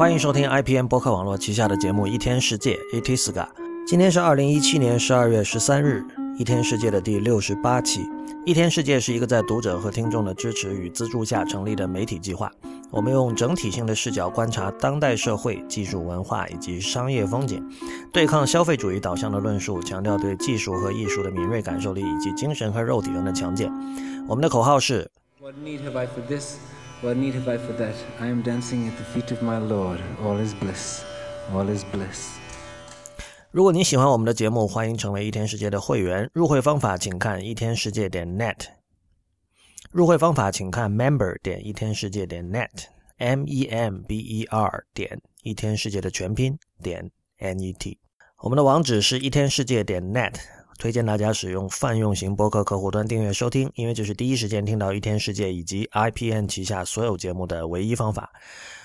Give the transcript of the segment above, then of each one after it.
欢迎收听 IPN 播客网络旗下的节目《一天世界》（Itiska）。今天是二零一七年十二月十三日，《一天世界》的第六十八期。《一天世界》是一个在读者和听众的支持与资助下成立的媒体计划。我们用整体性的视角观察当代社会、技术、文化以及商业风景，对抗消费主义导向的论述，强调对技术和艺术的敏锐感受力以及精神和肉体上的强健。我们的口号是。What need have I for this? What need have I for that? I am dancing at the feet of my Lord. All is bliss. All is bliss. 如果您喜欢我们的节目，欢迎成为一天世界的会员。入会方法请看一天世界点 net。入会方法请看 member 点一天世界点 net，m e m b e r 点一天世界的全拼点 n e t。我们的网址是一天世界点 net。 推荐大家使用泛用型播客客户端订阅收听，因为这是第一时间听到一天世界以及 IPN 旗下所有节目的唯一方法。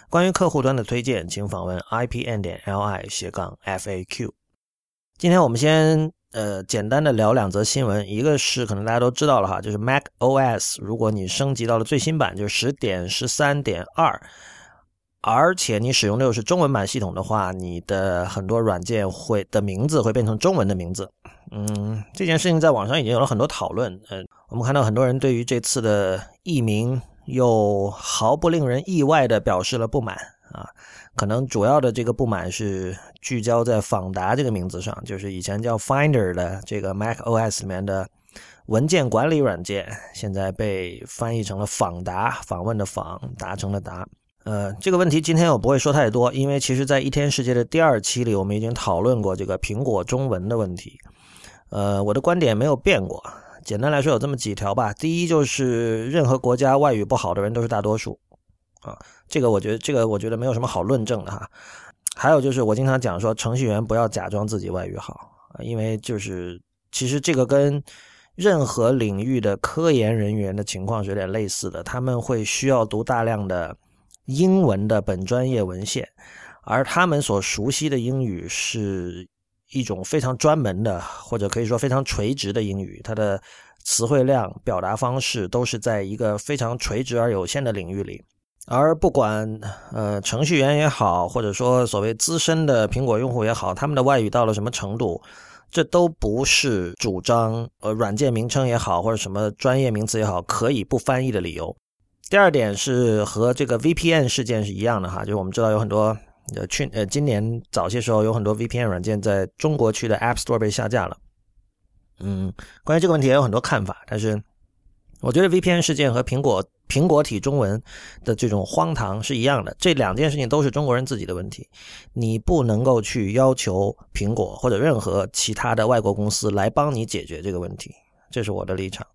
关于客户端的推荐，请访问 IPN 点 LI 斜杠 FAQ。今天我们先呃简单的聊两则新闻，一个是可能大家都知道了哈，就是 Mac OS，如果你升级到了最新版，就是十点十三点二。而且你使用的又是中文版系统的话，你的很多软件会的名字会变成中文的名字。嗯，这件事情在网上已经有了很多讨论。嗯，我们看到很多人对于这次的译名又毫不令人意外的表示了不满啊。可能主要的这个不满是聚焦在访达这个名字上，就是以前叫 Finder 的这个 Mac OS 里面的文件管理软件，现在被翻译成了访达，访问的访，达成了达。呃，这个问题今天我不会说太多，因为其实，在一天世界的第二期里，我们已经讨论过这个苹果中文的问题。呃，我的观点没有变过。简单来说，有这么几条吧。第一，就是任何国家外语不好的人都是大多数啊，这个我觉得，这个我觉得没有什么好论证的哈。还有就是，我经常讲说，程序员不要假装自己外语好，因为就是其实这个跟任何领域的科研人员的情况是有点类似的，他们会需要读大量的。英文的本专业文献，而他们所熟悉的英语是一种非常专门的，或者可以说非常垂直的英语。它的词汇量、表达方式都是在一个非常垂直而有限的领域里。而不管呃程序员也好，或者说所谓资深的苹果用户也好，他们的外语到了什么程度，这都不是主张呃软件名称也好，或者什么专业名词也好可以不翻译的理由。第二点是和这个 VPN 事件是一样的哈，就是我们知道有很多呃去呃今年早些时候有很多 VPN 软件在中国区的 App Store 被下架了。嗯，关于这个问题也有很多看法，但是我觉得 VPN 事件和苹果苹果体中文的这种荒唐是一样的，这两件事情都是中国人自己的问题，你不能够去要求苹果或者任何其他的外国公司来帮你解决这个问题，这是我的立场。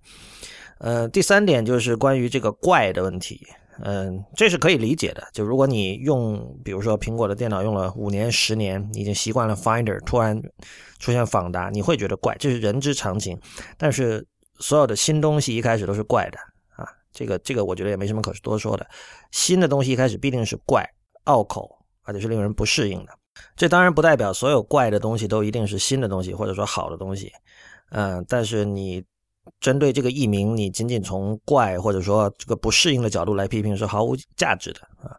呃，第三点就是关于这个怪的问题，嗯，这是可以理解的。就如果你用，比如说苹果的电脑用了五年、十年，已经习惯了 Finder，突然出现访达，你会觉得怪，这是人之常情。但是所有的新东西一开始都是怪的啊，这个这个我觉得也没什么可多说的。新的东西一开始必定是怪、拗口，而且是令人不适应的。这当然不代表所有怪的东西都一定是新的东西，或者说好的东西。嗯，但是你。针对这个译名，你仅仅从怪或者说这个不适应的角度来批评是毫无价值的啊。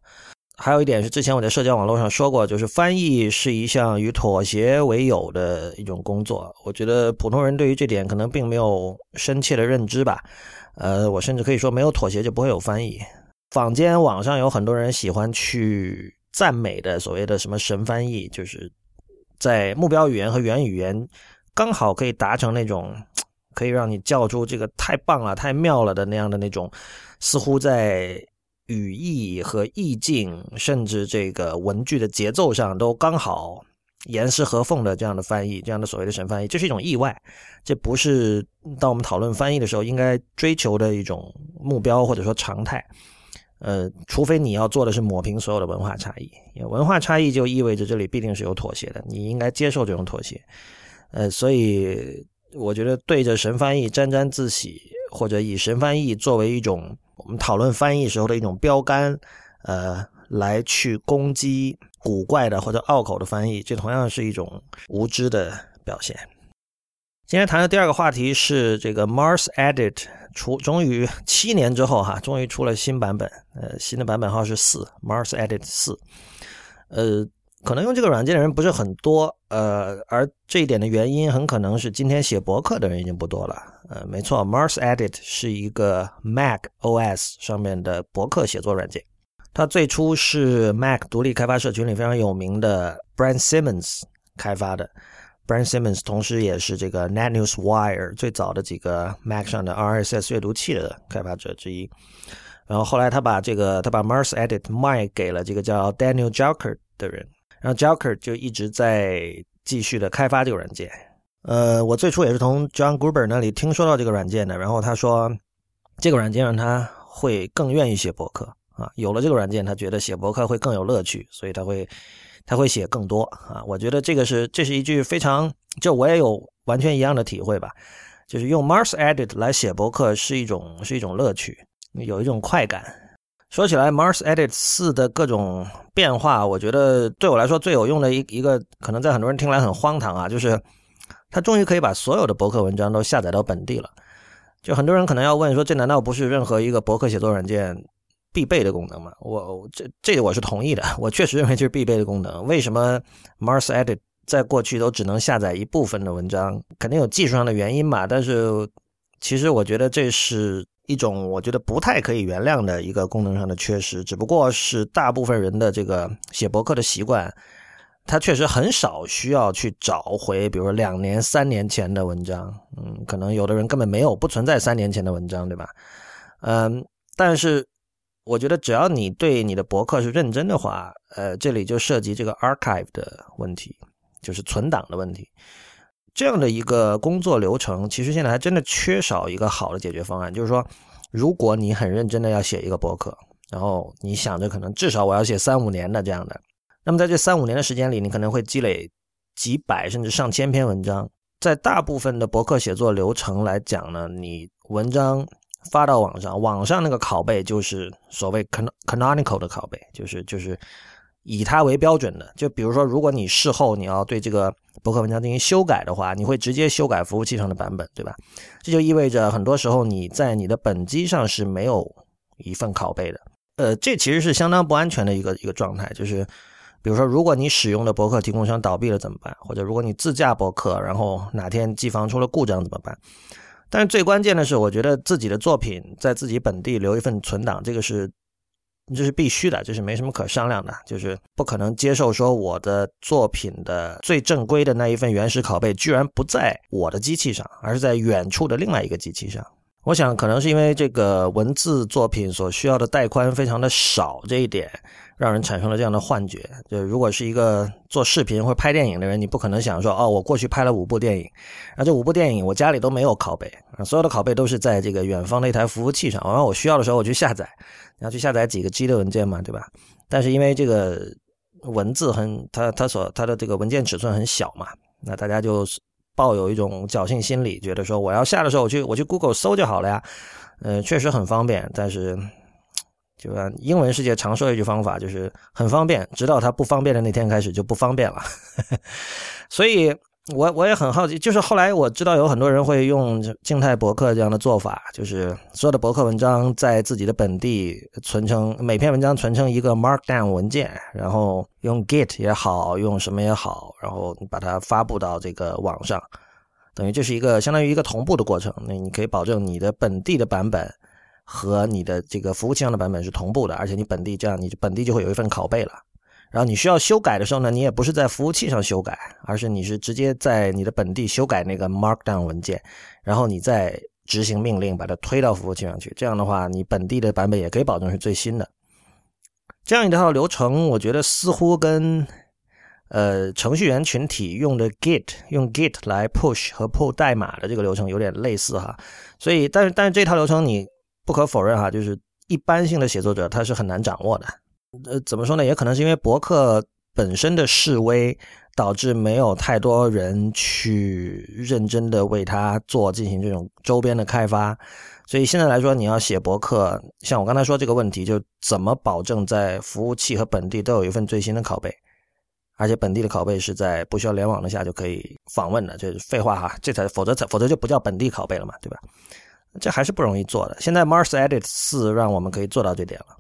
还有一点是，之前我在社交网络上说过，就是翻译是一项与妥协为友的一种工作。我觉得普通人对于这点可能并没有深切的认知吧。呃，我甚至可以说，没有妥协就不会有翻译。坊间网上有很多人喜欢去赞美的所谓的什么神翻译，就是在目标语言和原语言刚好可以达成那种。可以让你叫出这个太棒了、太妙了的那样的那种，似乎在语义和意境，甚至这个文句的节奏上都刚好严丝合缝的这样的翻译，这样的所谓的神翻译，这是一种意外，这不是当我们讨论翻译的时候应该追求的一种目标或者说常态。呃，除非你要做的是抹平所有的文化差异，文化差异就意味着这里必定是有妥协的，你应该接受这种妥协。呃，所以。我觉得对着神翻译沾沾自喜，或者以神翻译作为一种我们讨论翻译时候的一种标杆，呃，来去攻击古怪的或者拗口的翻译，这同样是一种无知的表现。今天谈的第二个话题是这个 Mars Edit 出，终于七年之后哈，终于出了新版本，呃，新的版本号是四，Mars Edit 四。呃，可能用这个软件的人不是很多，呃，而这一点的原因很可能是今天写博客的人已经不多了。呃，没错，Mars Edit 是一个 Mac OS 上面的博客写作软件。它最初是 Mac 独立开发社群里非常有名的 Brian Simmons 开发的。Brian Simmons 同时也是这个 NetNewsWire 最早的几个 Mac 上的 RSS 阅读器的开发者之一。然后后来他把这个他把 Mars Edit 卖给了这个叫 Daniel j a l k e r 的人，然后 j a l k e r 就一直在继续的开发这个软件。呃，我最初也是从 John Gruber 那里听说到这个软件的，然后他说这个软件让他会更愿意写博客。啊，有了这个软件，他觉得写博客会更有乐趣，所以他会他会写更多啊。我觉得这个是这是一句非常，就我也有完全一样的体会吧。就是用 Mars Edit 来写博客是一种是一种乐趣，有一种快感。说起来，Mars Edit 四的各种变化，我觉得对我来说最有用的一一个，可能在很多人听来很荒唐啊，就是它终于可以把所有的博客文章都下载到本地了。就很多人可能要问说，这难道不是任何一个博客写作软件？必备的功能吗，我这这我是同意的，我确实认为这是必备的功能。为什么 Mars Edit 在过去都只能下载一部分的文章？肯定有技术上的原因嘛。但是其实我觉得这是一种我觉得不太可以原谅的一个功能上的缺失。只不过是大部分人的这个写博客的习惯，他确实很少需要去找回，比如说两年、三年前的文章。嗯，可能有的人根本没有不存在三年前的文章，对吧？嗯，但是。我觉得只要你对你的博客是认真的话，呃，这里就涉及这个 archive 的问题，就是存档的问题。这样的一个工作流程，其实现在还真的缺少一个好的解决方案。就是说，如果你很认真的要写一个博客，然后你想着可能至少我要写三五年的这样的，那么在这三五年的时间里，你可能会积累几百甚至上千篇文章。在大部分的博客写作流程来讲呢，你文章。发到网上，网上那个拷贝就是所谓 canonical 的拷贝，就是就是以它为标准的。就比如说，如果你事后你要对这个博客文章进行修改的话，你会直接修改服务器上的版本，对吧？这就意味着很多时候你在你的本机上是没有一份拷贝的。呃，这其实是相当不安全的一个一个状态。就是比如说，如果你使用的博客提供商倒闭了怎么办？或者如果你自驾博客，然后哪天机房出了故障怎么办？但是最关键的是，我觉得自己的作品在自己本地留一份存档，这个是这是必须的，这是没什么可商量的，就是不可能接受说我的作品的最正规的那一份原始拷贝居然不在我的机器上，而是在远处的另外一个机器上。我想可能是因为这个文字作品所需要的带宽非常的少这一点。让人产生了这样的幻觉，就如果是一个做视频或拍电影的人，你不可能想说，哦，我过去拍了五部电影，啊，这五部电影我家里都没有拷贝，啊，所有的拷贝都是在这个远方的一台服务器上，完了我需要的时候我去下载，你要去下载几个 G 的文件嘛，对吧？但是因为这个文字很，它它所它的这个文件尺寸很小嘛，那大家就抱有一种侥幸心理，觉得说我要下的时候我去我去 Google 搜就好了呀，呃，确实很方便，但是。就按英文世界常说一句方法，就是很方便，直到它不方便的那天开始就不方便了。所以，我我也很好奇，就是后来我知道有很多人会用静态博客这样的做法，就是所有的博客文章在自己的本地存成每篇文章存成一个 Markdown 文件，然后用 Git 也好，用什么也好，然后把它发布到这个网上，等于这是一个相当于一个同步的过程。那你可以保证你的本地的版本。和你的这个服务器上的版本是同步的，而且你本地这样，你本地就会有一份拷贝了。然后你需要修改的时候呢，你也不是在服务器上修改，而是你是直接在你的本地修改那个 Markdown 文件，然后你再执行命令把它推到服务器上去。这样的话，你本地的版本也可以保证是最新的。这样一套流程，我觉得似乎跟呃程序员群体用的 Git 用 Git 来 push 和 pull 代码的这个流程有点类似哈。所以，但是但是这套流程你。不可否认哈，就是一般性的写作者他是很难掌握的。呃，怎么说呢？也可能是因为博客本身的示威，导致没有太多人去认真的为它做进行这种周边的开发。所以现在来说，你要写博客，像我刚才说这个问题，就怎么保证在服务器和本地都有一份最新的拷贝，而且本地的拷贝是在不需要联网的下就可以访问的，这是废话哈，这才否则才否则就不叫本地拷贝了嘛，对吧？这还是不容易做的。现在 Mars Edit 四让我们可以做到这点了。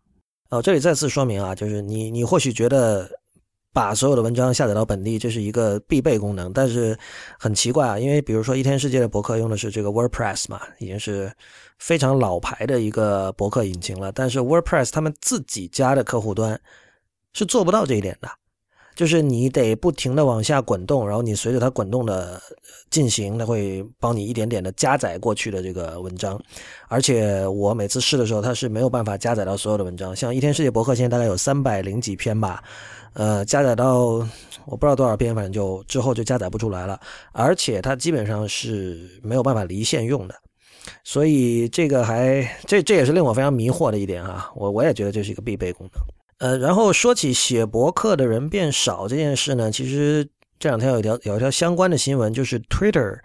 哦，这里再次说明啊，就是你你或许觉得把所有的文章下载到本地，这是一个必备功能。但是很奇怪啊，因为比如说一天世界的博客用的是这个 WordPress 嘛，已经是非常老牌的一个博客引擎了。但是 WordPress 他们自己家的客户端是做不到这一点的。就是你得不停的往下滚动，然后你随着它滚动的进行，它会帮你一点点的加载过去的这个文章。而且我每次试的时候，它是没有办法加载到所有的文章。像一天世界博客现在大概有三百零几篇吧，呃，加载到我不知道多少篇，反正就之后就加载不出来了。而且它基本上是没有办法离线用的，所以这个还这这也是令我非常迷惑的一点啊。我我也觉得这是一个必备功能。呃，然后说起写博客的人变少这件事呢，其实这两天有一条有一条相关的新闻，就是 Twitter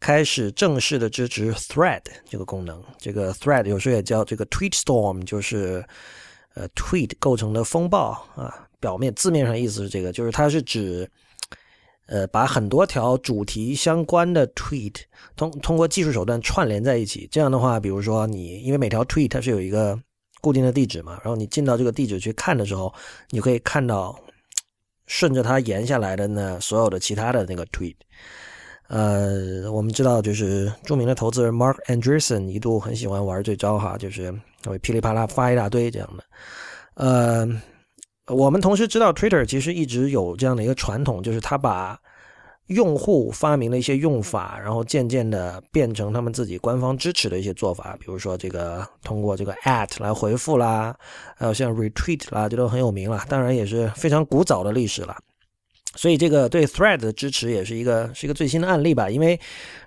开始正式的支持 Thread 这个功能。这个 Thread 有时候也叫这个 Tweet Storm，就是呃 Tweet 构成的风暴啊。表面字面上意思是这个，就是它是指呃把很多条主题相关的 Tweet 通通过技术手段串联在一起。这样的话，比如说你因为每条 Tweet 它是有一个。固定的地址嘛，然后你进到这个地址去看的时候，你可以看到 顺着它延下来的呢所有的其他的那个 tweet。呃，我们知道就是著名的投资人 Mark Andreessen 一度很喜欢玩这招哈，就是会噼里啪啦发一大堆这样的。呃，我们同时知道 Twitter 其实一直有这样的一个传统，就是他把用户发明了一些用法，然后渐渐的变成他们自己官方支持的一些做法，比如说这个通过这个 at 来回复啦，还有像 retweet 啦，这都很有名了。当然也是非常古早的历史了。所以这个对 thread 的支持也是一个是一个最新的案例吧。因为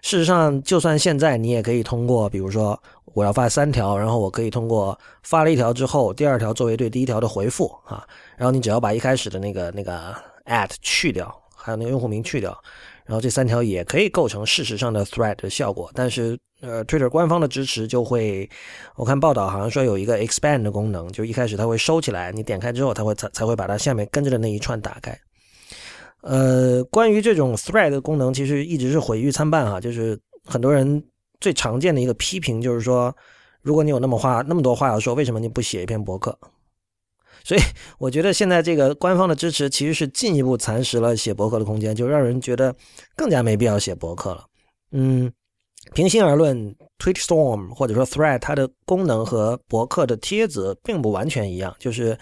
事实上，就算现在你也可以通过，比如说我要发三条，然后我可以通过发了一条之后，第二条作为对第一条的回复啊，然后你只要把一开始的那个那个 at 去掉。还有那个用户名去掉，然后这三条也可以构成事实上的 thread 的效果。但是，呃，Twitter 官方的支持就会，我看报道好像说有一个 expand 的功能，就一开始它会收起来，你点开之后，它会才才会把它下面跟着的那一串打开。呃，关于这种 thread 的功能，其实一直是毁誉参半哈。就是很多人最常见的一个批评就是说，如果你有那么话那么多话要说，为什么你不写一篇博客？所以我觉得现在这个官方的支持其实是进一步蚕食了写博客的空间，就让人觉得更加没必要写博客了。嗯，平心而论，Twitch Storm 或者说 Thread 它的功能和博客的帖子并不完全一样。就是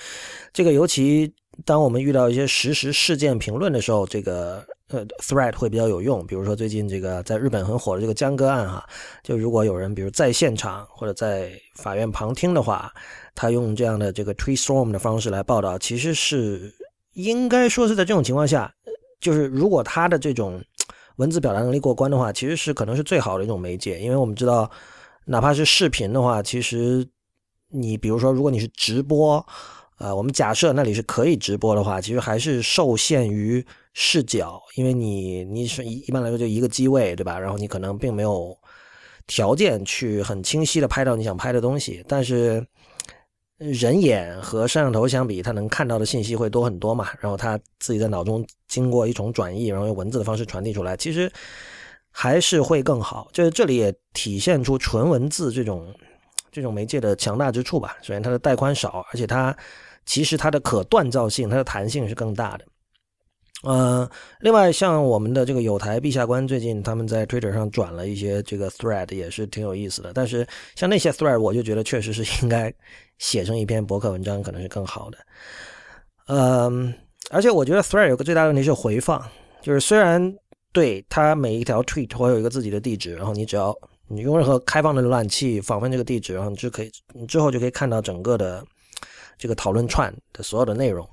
这个，尤其当我们遇到一些实时事件评论的时候，这个呃 Thread 会比较有用。比如说最近这个在日本很火的这个江歌案哈，就如果有人比如在现场或者在法院旁听的话。他用这样的这个 tweet storm 的方式来报道，其实是应该说是在这种情况下，就是如果他的这种文字表达能力过关的话，其实是可能是最好的一种媒介。因为我们知道，哪怕是视频的话，其实你比如说，如果你是直播，呃，我们假设那里是可以直播的话，其实还是受限于视角，因为你你是一一般来说就一个机位，对吧？然后你可能并没有条件去很清晰的拍到你想拍的东西，但是。人眼和摄像头相比，他能看到的信息会多很多嘛？然后他自己在脑中经过一种转译，然后用文字的方式传递出来，其实还是会更好。就是这里也体现出纯文字这种这种媒介的强大之处吧。首先，它的带宽少，而且它其实它的可锻造性、它的弹性是更大的。嗯，另外像我们的这个有台陛下官最近他们在 Twitter 上转了一些这个 thread，也是挺有意思的。但是像那些 thread，我就觉得确实是应该写成一篇博客文章，可能是更好的。嗯，而且我觉得 thread 有个最大问题是回放，就是虽然对它每一条 tweet 会有一个自己的地址，然后你只要你用任何开放的浏览器访问这个地址，然后你就可以，你之后就可以看到整个的这个讨论串的所有的内容。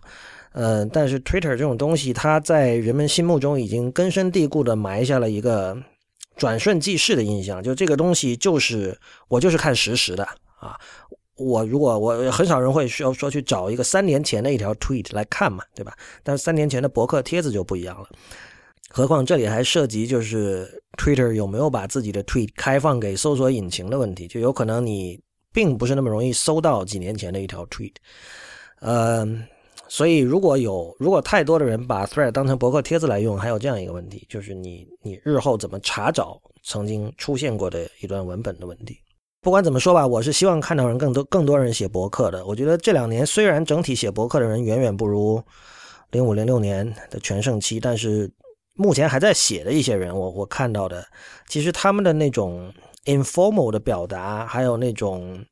嗯，但是 Twitter 这种东西，它在人们心目中已经根深蒂固的埋下了一个转瞬即逝的印象。就这个东西，就是我就是看实时的啊。我如果我很少人会需要说去找一个三年前的一条 tweet 来看嘛，对吧？但是三年前的博客帖子就不一样了。何况这里还涉及就是 Twitter 有没有把自己的 tweet 开放给搜索引擎的问题，就有可能你并不是那么容易搜到几年前的一条 tweet。嗯。所以，如果有如果太多的人把 Thread 当成博客帖子来用，还有这样一个问题，就是你你日后怎么查找曾经出现过的一段文本的问题。不管怎么说吧，我是希望看到人更多更多人写博客的。我觉得这两年虽然整体写博客的人远远不如零五零六年的全盛期，但是目前还在写的一些人，我我看到的，其实他们的那种 informal 的表达，还有那种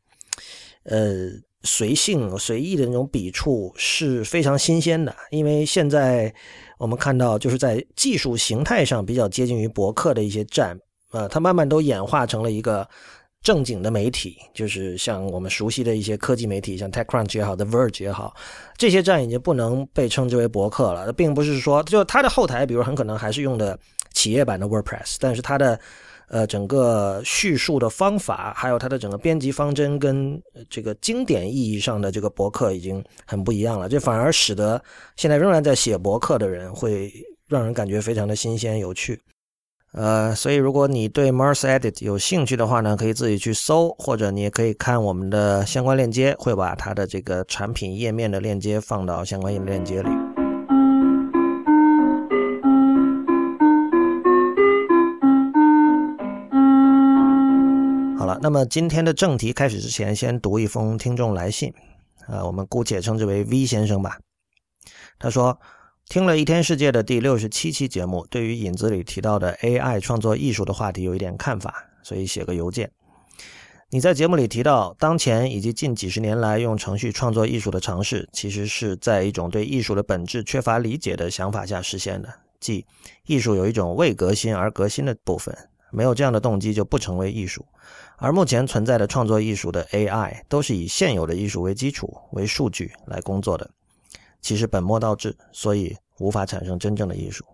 呃随性随意的那种笔触是非常新鲜的。因为现在我们看到，就是在技术形态上比较接近于博客的一些站，呃，它慢慢都演化成了一个。正经的媒体，就是像我们熟悉的一些科技媒体，像 TechCrunch 也好，The Verge 也好，这些站已经不能被称之为博客了。并不是说，就它的后台，比如很可能还是用的企业版的 WordPress，但是它的呃整个叙述的方法，还有它的整个编辑方针，跟这个经典意义上的这个博客已经很不一样了。这反而使得现在仍然在写博客的人，会让人感觉非常的新鲜有趣。呃，所以如果你对 Mars Edit 有兴趣的话呢，可以自己去搜，或者你也可以看我们的相关链接，会把它的这个产品页面的链接放到相关链接里。好了，那么今天的正题开始之前，先读一封听众来信，啊，我们姑且称之为 V 先生吧。他说。听了一天世界的第六十七期节目，对于影子里提到的 AI 创作艺术的话题有一点看法，所以写个邮件。你在节目里提到，当前以及近几十年来用程序创作艺术的尝试，其实是在一种对艺术的本质缺乏理解的想法下实现的，即艺术有一种为革新而革新的部分，没有这样的动机就不成为艺术。而目前存在的创作艺术的 AI 都是以现有的艺术为基础、为数据来工作的。其实本末倒置，所以无法产生真正的艺术。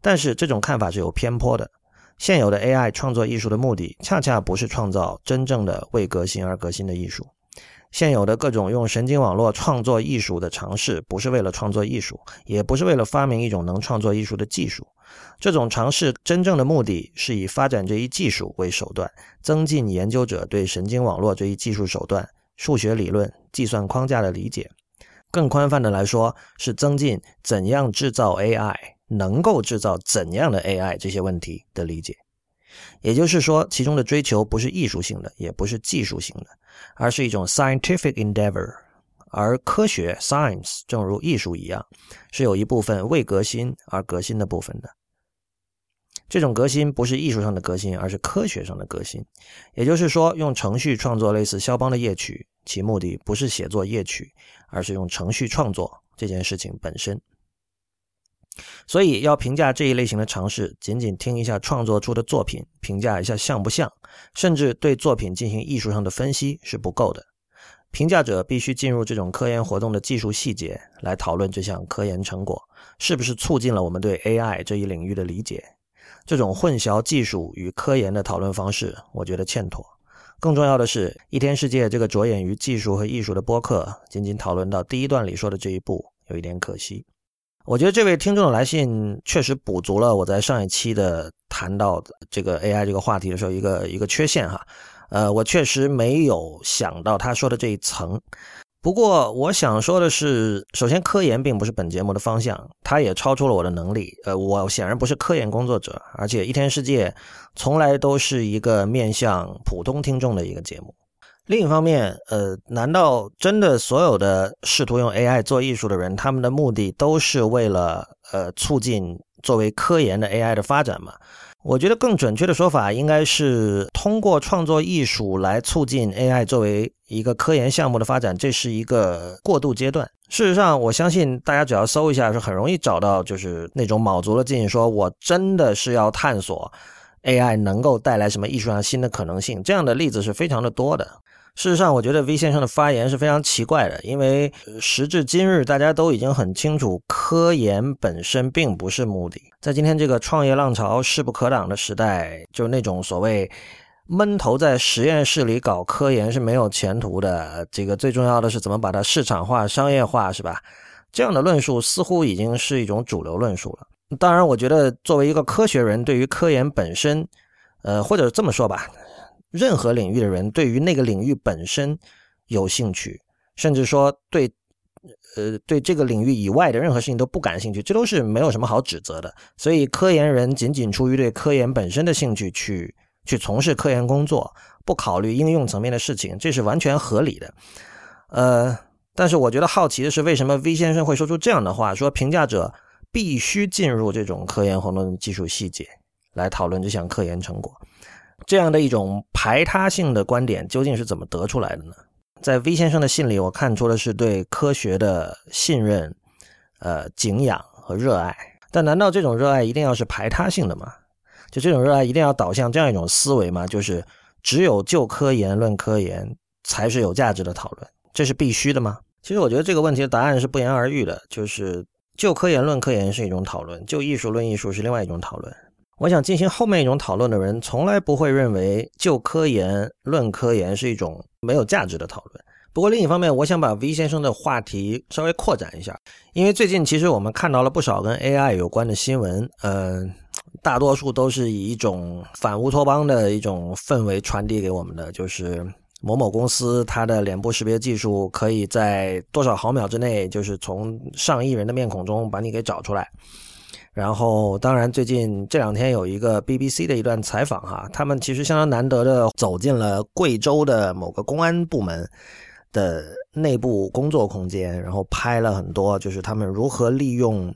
但是这种看法是有偏颇的。现有的 AI 创作艺术的目的，恰恰不是创造真正的为革新而革新的艺术。现有的各种用神经网络创作艺术的尝试，不是为了创作艺术，也不是为了发明一种能创作艺术的技术。这种尝试真正的目的是以发展这一技术为手段，增进研究者对神经网络这一技术手段、数学理论、计算框架的理解。更宽泛的来说，是增进怎样制造 AI，能够制造怎样的 AI 这些问题的理解。也就是说，其中的追求不是艺术性的，也不是技术性的，而是一种 scientific endeavor。而科学 science 正如艺术一样，是有一部分为革新而革新的部分的。这种革新不是艺术上的革新，而是科学上的革新。也就是说，用程序创作类似肖邦的夜曲，其目的不是写作夜曲。而是用程序创作这件事情本身，所以要评价这一类型的尝试，仅仅听一下创作出的作品，评价一下像不像，甚至对作品进行艺术上的分析是不够的。评价者必须进入这种科研活动的技术细节，来讨论这项科研成果是不是促进了我们对 AI 这一领域的理解。这种混淆技术与科研的讨论方式，我觉得欠妥。更重要的是，一天世界这个着眼于技术和艺术的播客，仅仅讨论到第一段里说的这一步，有一点可惜。我觉得这位听众的来信确实补足了我在上一期的谈到这个 AI 这个话题的时候一个一个缺陷哈。呃，我确实没有想到他说的这一层。不过，我想说的是，首先，科研并不是本节目的方向，它也超出了我的能力。呃，我显然不是科研工作者，而且一天世界从来都是一个面向普通听众的一个节目。另一方面，呃，难道真的所有的试图用 AI 做艺术的人，他们的目的都是为了呃促进作为科研的 AI 的发展吗？我觉得更准确的说法应该是通过创作艺术来促进 AI 作为一个科研项目的发展，这是一个过渡阶段。事实上，我相信大家只要搜一下，是很容易找到，就是那种卯足了劲说“我真的是要探索 AI 能够带来什么艺术上新的可能性”这样的例子是非常的多的。事实上，我觉得 V 先生的发言是非常奇怪的，因为时至今日，大家都已经很清楚，科研本身并不是目的。在今天这个创业浪潮势不可挡的时代，就那种所谓闷头在实验室里搞科研是没有前途的。这个最重要的是怎么把它市场化、商业化，是吧？这样的论述似乎已经是一种主流论述了。当然，我觉得作为一个科学人，对于科研本身，呃，或者这么说吧。任何领域的人对于那个领域本身有兴趣，甚至说对，呃，对这个领域以外的任何事情都不感兴趣，这都是没有什么好指责的。所以，科研人仅仅出于对科研本身的兴趣去去从事科研工作，不考虑应用层面的事情，这是完全合理的。呃，但是我觉得好奇的是，为什么 V 先生会说出这样的话？说评价者必须进入这种科研活动的技术细节来讨论这项科研成果，这样的一种排他性的观点究竟是怎么得出来的呢？在 V 先生的信里，我看出的是对科学的信任、呃敬仰和热爱。但难道这种热爱一定要是排他性的吗？就这种热爱一定要导向这样一种思维吗？就是只有就科研论科研才是有价值的讨论，这是必须的吗？其实我觉得这个问题的答案是不言而喻的，就是就科研论科研是一种讨论，就艺术论艺术是另外一种讨论。我想进行后面一种讨论的人，从来不会认为就科研论科研是一种没有价值的讨论。不过另一方面，我想把 V 先生的话题稍微扩展一下，因为最近其实我们看到了不少跟 AI 有关的新闻，呃，大多数都是以一种反乌托邦的一种氛围传递给我们的，就是。某某公司，它的脸部识别技术可以在多少毫秒之内，就是从上亿人的面孔中把你给找出来。然后，当然，最近这两天有一个 BBC 的一段采访，哈，他们其实相当难得的走进了贵州的某个公安部门的内部工作空间，然后拍了很多，就是他们如何利用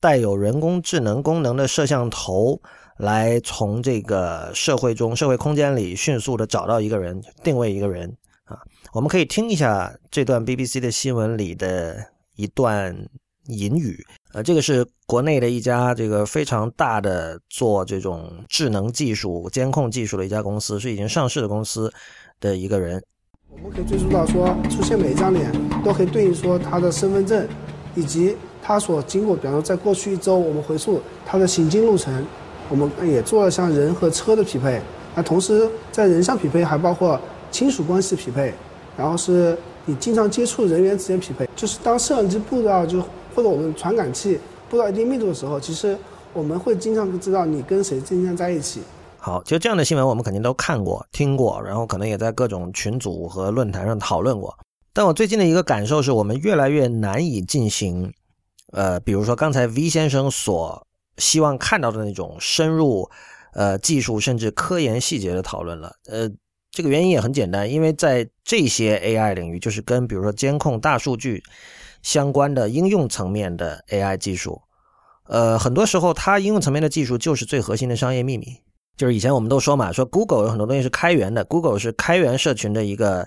带有人工智能功能的摄像头。来从这个社会中、社会空间里迅速的找到一个人，定位一个人啊。我们可以听一下这段 BBC 的新闻里的一段引语。呃，这个是国内的一家这个非常大的做这种智能技术、监控技术的一家公司，是已经上市的公司的一个人。我们可以追溯到说，出现每一张脸都可以对应说他的身份证，以及他所经过，比方说在过去一周，我们回溯他的行进路程。我们也做了像人和车的匹配，那同时在人像匹配还包括亲属关系匹配，然后是你经常接触人员之间匹配，就是当摄像机步到就或者我们传感器布到一定密度的时候，其实我们会经常知道你跟谁经常在一起。好，就这样的新闻我们肯定都看过、听过，然后可能也在各种群组和论坛上讨论过。但我最近的一个感受是我们越来越难以进行，呃，比如说刚才 V 先生所。希望看到的那种深入，呃，技术甚至科研细节的讨论了。呃，这个原因也很简单，因为在这些 AI 领域，就是跟比如说监控、大数据相关的应用层面的 AI 技术，呃，很多时候它应用层面的技术就是最核心的商业秘密。就是以前我们都说嘛，说 Google 有很多东西是开源的，Google 是开源社群的一个。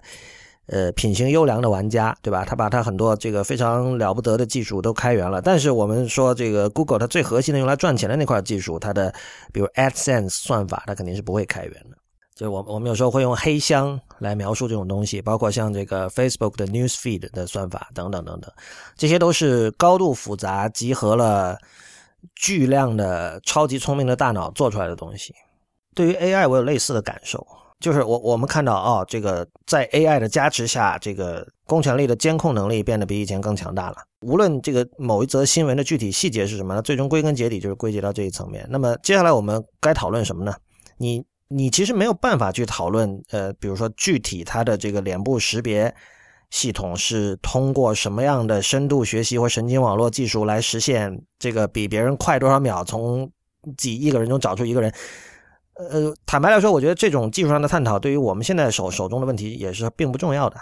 呃，品行优良的玩家，对吧？他把他很多这个非常了不得的技术都开源了。但是我们说这个 Google 它最核心的用来赚钱的那块技术，它的比如 AdSense 算法，它肯定是不会开源的。就我我们有时候会用黑箱来描述这种东西，包括像这个 Facebook 的 News Feed 的算法等等等等，这些都是高度复杂、集合了巨量的超级聪明的大脑做出来的东西。对于 AI，我有类似的感受。就是我我们看到啊，这个在 AI 的加持下，这个公权力的监控能力变得比以前更强大了。无论这个某一则新闻的具体细节是什么，最终归根结底就是归结到这一层面。那么接下来我们该讨论什么呢？你你其实没有办法去讨论，呃，比如说具体它的这个脸部识别系统是通过什么样的深度学习或神经网络技术来实现这个比别人快多少秒，从几亿个人中找出一个人。呃，坦白来说，我觉得这种技术上的探讨对于我们现在手手中的问题也是并不重要的。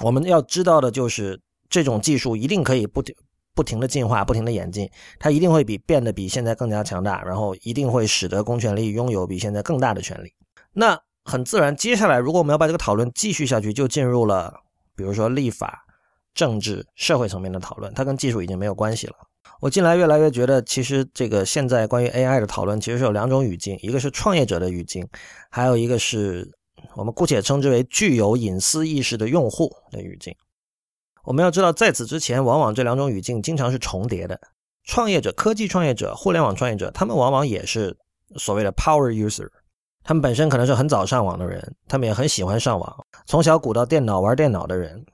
我们要知道的就是，这种技术一定可以不不停的进化，不停的演进，它一定会比变得比现在更加强大，然后一定会使得公权力拥有比现在更大的权利。那很自然，接下来如果我们要把这个讨论继续下去，就进入了比如说立法、政治、社会层面的讨论，它跟技术已经没有关系了。我近来越来越觉得，其实这个现在关于 AI 的讨论，其实是有两种语境，一个是创业者的语境，还有一个是我们姑且称之为具有隐私意识的用户的语境。我们要知道，在此之前，往往这两种语境经常是重叠的。创业者、科技创业者、互联网创业者，他们往往也是所谓的 power user，他们本身可能是很早上网的人，他们也很喜欢上网，从小鼓捣电脑、玩电脑的人，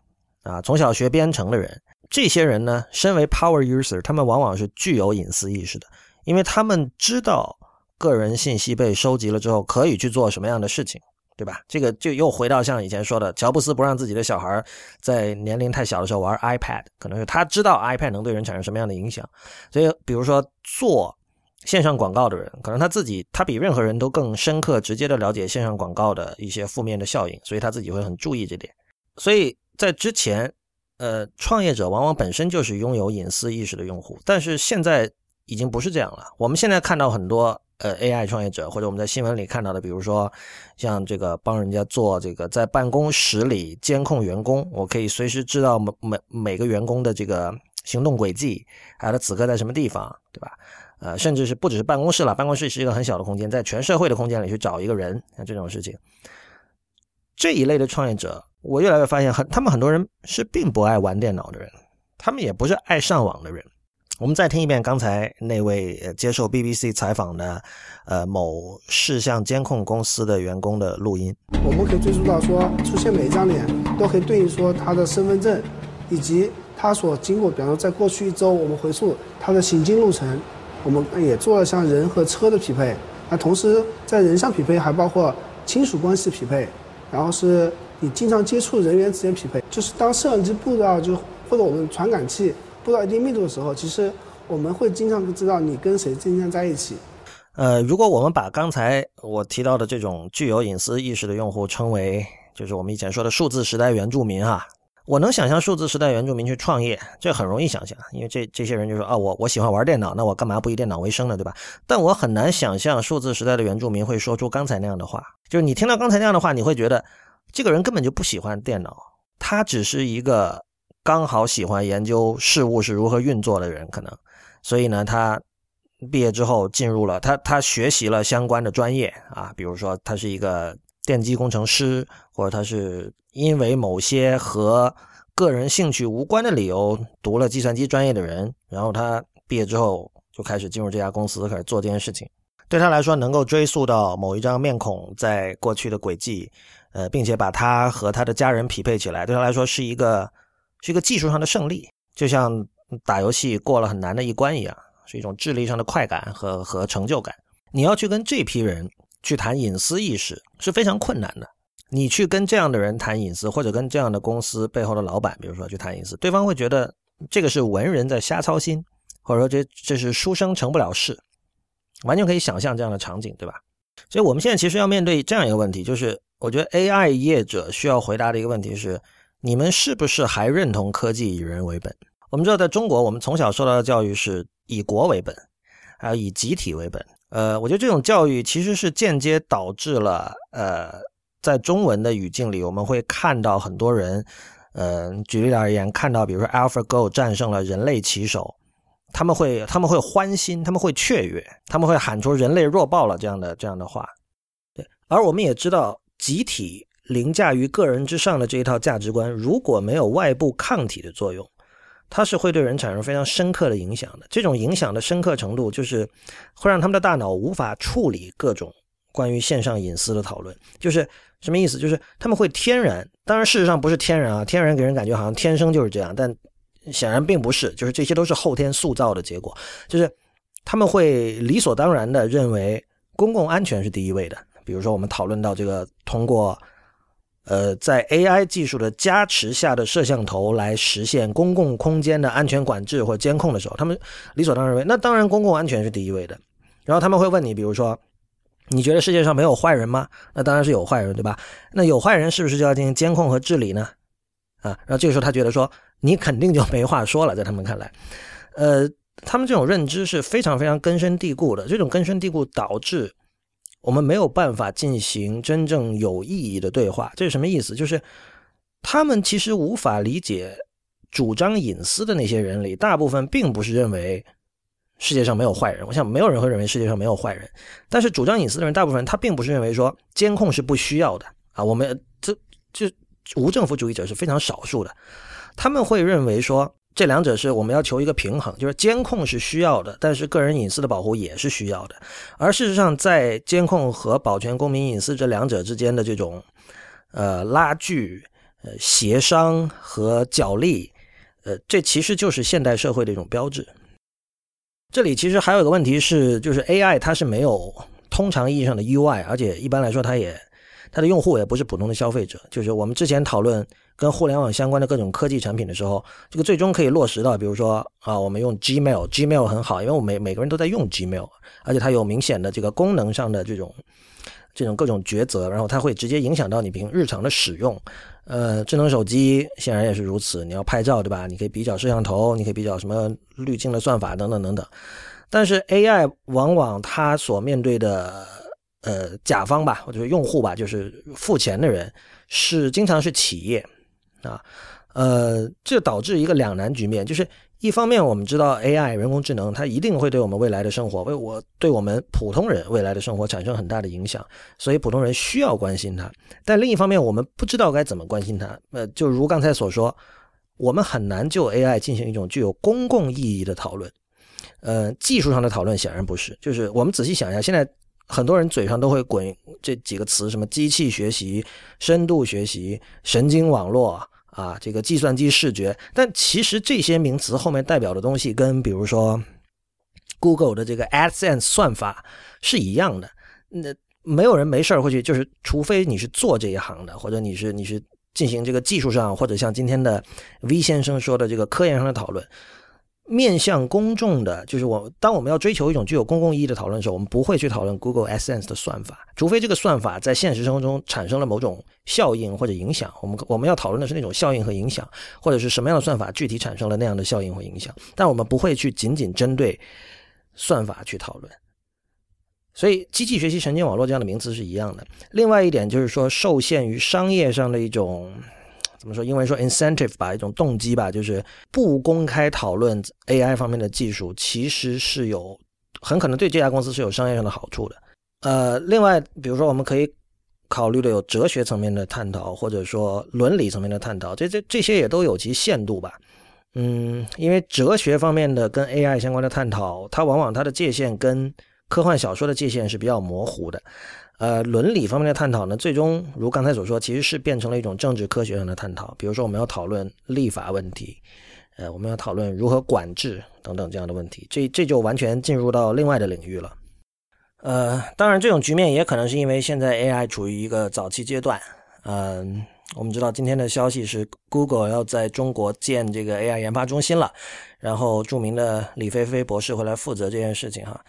啊，从小学编程的人。这些人呢，身为 power user，他们往往是具有隐私意识的，因为他们知道个人信息被收集了之后可以去做什么样的事情，对吧？这个就又回到像以前说的，乔布斯不让自己的小孩在年龄太小的时候玩 iPad，可能是他知道 iPad 能对人产生什么样的影响。所以，比如说做线上广告的人，可能他自己他比任何人都更深刻、直接的了解线上广告的一些负面的效应，所以他自己会很注意这点。所以在之前，呃，创业者往往本身就是拥有隐私意识的用户，但是现在已经不是这样了。我们现在看到很多呃 AI 创业者，或者我们在新闻里看到的，比如说像这个帮人家做这个在办公室里监控员工，我可以随时知道每每每个员工的这个行动轨迹，还有他此刻在什么地方，对吧？呃，甚至是不只是办公室了，办公室是一个很小的空间，在全社会的空间里去找一个人，像这种事情，这一类的创业者，我越来越发现，很他们很多人是并不爱玩电脑的人，他们也不是爱上网的人。我们再听一遍刚才那位接受 BBC 采访的，呃，某视像监控公司的员工的录音。我们可以追溯到说，出现每一张脸都可以对应说他的身份证，以及他所经过，比方说在过去一周，我们回溯他的行经路程。我们也做了像人和车的匹配，那同时在人像匹配还包括亲属关系匹配，然后是你经常接触人员之间匹配。就是当摄像机布到就或者我们传感器布到一定密度的时候，其实我们会经常知道你跟谁经常在一起。呃，如果我们把刚才我提到的这种具有隐私意识的用户称为，就是我们以前说的数字时代原住民哈。我能想象数字时代原住民去创业，这很容易想象，因为这这些人就说啊，我我喜欢玩电脑，那我干嘛不以电脑为生呢，对吧？但我很难想象数字时代的原住民会说出刚才那样的话。就是你听到刚才那样的话，你会觉得这个人根本就不喜欢电脑，他只是一个刚好喜欢研究事物是如何运作的人，可能，所以呢，他毕业之后进入了他他学习了相关的专业啊，比如说他是一个电机工程师，或者他是。因为某些和个人兴趣无关的理由读了计算机专业的人，然后他毕业之后就开始进入这家公司，开始做这件事情。对他来说，能够追溯到某一张面孔在过去的轨迹，呃，并且把他和他的家人匹配起来，对他来说是一个是一个技术上的胜利，就像打游戏过了很难的一关一样，是一种智力上的快感和和成就感。你要去跟这批人去谈隐私意识是非常困难的。你去跟这样的人谈隐私，或者跟这样的公司背后的老板，比如说去谈隐私，对方会觉得这个是文人在瞎操心，或者说这这是书生成不了事，完全可以想象这样的场景，对吧？所以我们现在其实要面对这样一个问题，就是我觉得 AI 业者需要回答的一个问题是：你们是不是还认同科技以人为本？我们知道，在中国，我们从小受到的教育是以国为本，还有以集体为本。呃，我觉得这种教育其实是间接导致了呃。在中文的语境里，我们会看到很多人，呃，举例而言，看到比如说 AlphaGo 战胜了人类棋手，他们会他们会欢欣，他们会雀跃，他们会喊出“人类弱爆了”这样的这样的话。对，而我们也知道，集体凌驾于个人之上的这一套价值观，如果没有外部抗体的作用，它是会对人产生非常深刻的影响的。这种影响的深刻程度，就是会让他们的大脑无法处理各种关于线上隐私的讨论，就是。什么意思？就是他们会天然，当然事实上不是天然啊，天然给人感觉好像天生就是这样，但显然并不是，就是这些都是后天塑造的结果。就是他们会理所当然的认为公共安全是第一位的。比如说，我们讨论到这个通过呃在 AI 技术的加持下的摄像头来实现公共空间的安全管制或监控的时候，他们理所当然认为那当然公共安全是第一位的。然后他们会问你，比如说。你觉得世界上没有坏人吗？那当然是有坏人，对吧？那有坏人是不是就要进行监控和治理呢？啊，然后这个时候他觉得说你肯定就没话说了，在他们看来，呃，他们这种认知是非常非常根深蒂固的。这种根深蒂固导致我们没有办法进行真正有意义的对话。这是什么意思？就是他们其实无法理解主张隐私的那些人里，大部分并不是认为。世界上没有坏人，我想没有人会认为世界上没有坏人。但是主张隐私的人，大部分他并不是认为说监控是不需要的啊。我们这这无政府主义者是非常少数的，他们会认为说这两者是我们要求一个平衡，就是监控是需要的，但是个人隐私的保护也是需要的。而事实上，在监控和保全公民隐私这两者之间的这种呃拉锯、呃协商和角力，呃，这其实就是现代社会的一种标志。这里其实还有一个问题是，就是 AI 它是没有通常意义上的 UI，而且一般来说它也它的用户也不是普通的消费者。就是我们之前讨论跟互联网相关的各种科技产品的时候，这个最终可以落实到，比如说啊，我们用 Gmail，Gmail 很好，因为我们每每个人都在用 Gmail，而且它有明显的这个功能上的这种。这种各种抉择，然后它会直接影响到你平日常的使用。呃，智能手机显然也是如此，你要拍照对吧？你可以比较摄像头，你可以比较什么滤镜的算法等等等等。但是 AI 往往它所面对的呃甲方吧，或者是用户吧，就是付钱的人，是经常是企业啊。呃，这导致一个两难局面，就是一方面我们知道 AI 人工智能它一定会对我们未来的生活，为我对我们普通人未来的生活产生很大的影响，所以普通人需要关心它。但另一方面，我们不知道该怎么关心它。呃，就如刚才所说，我们很难就 AI 进行一种具有公共意义的讨论。呃，技术上的讨论显然不是。就是我们仔细想一下，现在很多人嘴上都会滚这几个词，什么机器学习、深度学习、神经网络。啊，这个计算机视觉，但其实这些名词后面代表的东西，跟比如说 Google 的这个 AdSense 算法是一样的。那没有人没事儿会去，就是除非你是做这一行的，或者你是你是进行这个技术上，或者像今天的 V 先生说的这个科研上的讨论。面向公众的，就是我当我们要追求一种具有公共意义的讨论的时候，我们不会去讨论 Google AdSense 的算法，除非这个算法在现实生活中产生了某种效应或者影响。我们我们要讨论的是那种效应和影响，或者是什么样的算法具体产生了那样的效应或影响。但我们不会去仅仅针对算法去讨论。所以，机器学习、神经网络这样的名词是一样的。另外一点就是说，受限于商业上的一种。怎么说？英文说 incentive 吧，一种动机吧，就是不公开讨论 AI 方面的技术，其实是有很可能对这家公司是有商业上的好处的。呃，另外，比如说我们可以考虑的有哲学层面的探讨，或者说伦理层面的探讨，这这这些也都有其限度吧。嗯，因为哲学方面的跟 AI 相关的探讨，它往往它的界限跟科幻小说的界限是比较模糊的。呃，伦理方面的探讨呢，最终如刚才所说，其实是变成了一种政治科学上的探讨。比如说，我们要讨论立法问题，呃，我们要讨论如何管制等等这样的问题，这这就完全进入到另外的领域了。呃，当然，这种局面也可能是因为现在 AI 处于一个早期阶段。嗯，我们知道今天的消息是，Google 要在中国建这个 AI 研发中心了，然后著名的李飞飞博士会来负责这件事情哈。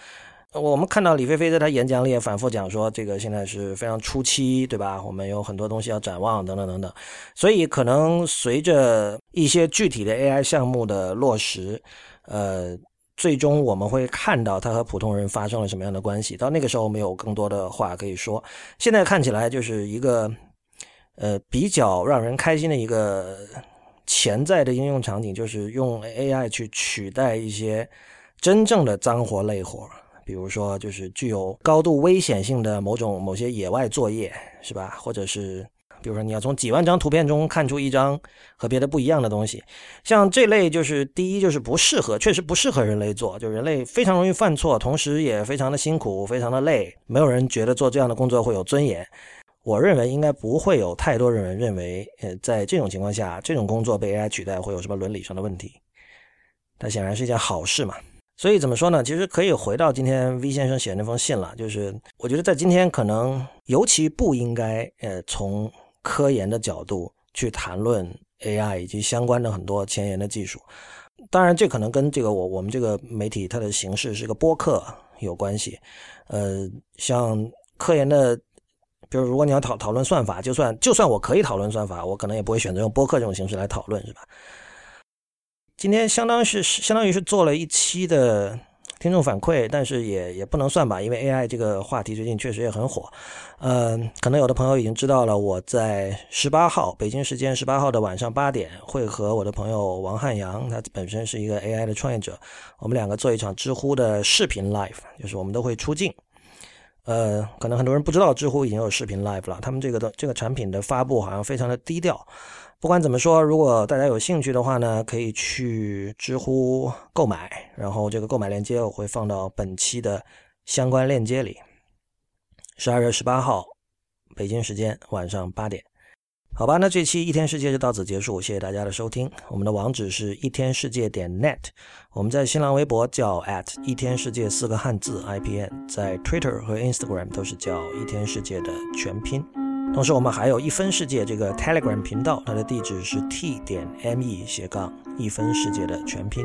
我们看到李飞飞在他演讲里也反复讲说，这个现在是非常初期，对吧？我们有很多东西要展望，等等等等。所以可能随着一些具体的 AI 项目的落实，呃，最终我们会看到他和普通人发生了什么样的关系。到那个时候，我们有更多的话可以说。现在看起来就是一个，呃，比较让人开心的一个潜在的应用场景，就是用 AI 去取代一些真正的脏活累活。比如说，就是具有高度危险性的某种某些野外作业，是吧？或者是，比如说你要从几万张图片中看出一张和别的不一样的东西，像这类就是第一就是不适合，确实不适合人类做，就人类非常容易犯错，同时也非常的辛苦，非常的累，没有人觉得做这样的工作会有尊严。我认为应该不会有太多人认为，呃，在这种情况下，这种工作被 AI 取代会有什么伦理上的问题。它显然是一件好事嘛。所以怎么说呢？其实可以回到今天 V 先生写那封信了。就是我觉得在今天可能尤其不应该，呃，从科研的角度去谈论 AI 以及相关的很多前沿的技术。当然，这可能跟这个我我们这个媒体它的形式是个播客有关系。呃，像科研的，比如如果你要讨讨论算法，就算就算我可以讨论算法，我可能也不会选择用播客这种形式来讨论，是吧？今天相当是相当于是做了一期的听众反馈，但是也也不能算吧，因为 AI 这个话题最近确实也很火。嗯，可能有的朋友已经知道了，我在十八号北京时间十八号的晚上八点，会和我的朋友王汉阳，他本身是一个 AI 的创业者，我们两个做一场知乎的视频 live，就是我们都会出镜。呃，可能很多人不知道知乎已经有视频 live 了，他们这个的这个产品的发布好像非常的低调。不管怎么说，如果大家有兴趣的话呢，可以去知乎购买，然后这个购买链接我会放到本期的相关链接里。十二月十八号，北京时间晚上八点，好吧，那这期一天世界就到此结束，谢谢大家的收听。我们的网址是一天世界点 net，我们在新浪微博叫 at 一天世界四个汉字 IPN，在 Twitter 和 Instagram 都是叫一天世界的全拼。同时，我们还有一分世界这个 Telegram 频道，它的地址是 t 点 me 斜杠一分世界的全拼。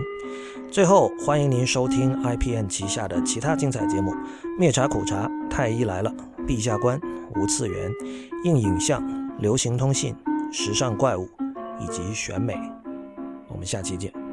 最后，欢迎您收听 IPN 旗下的其他精彩节目：灭茶苦茶、太医来了、陛下观、无次元、硬影像、流行通信、时尚怪物以及选美。我们下期见。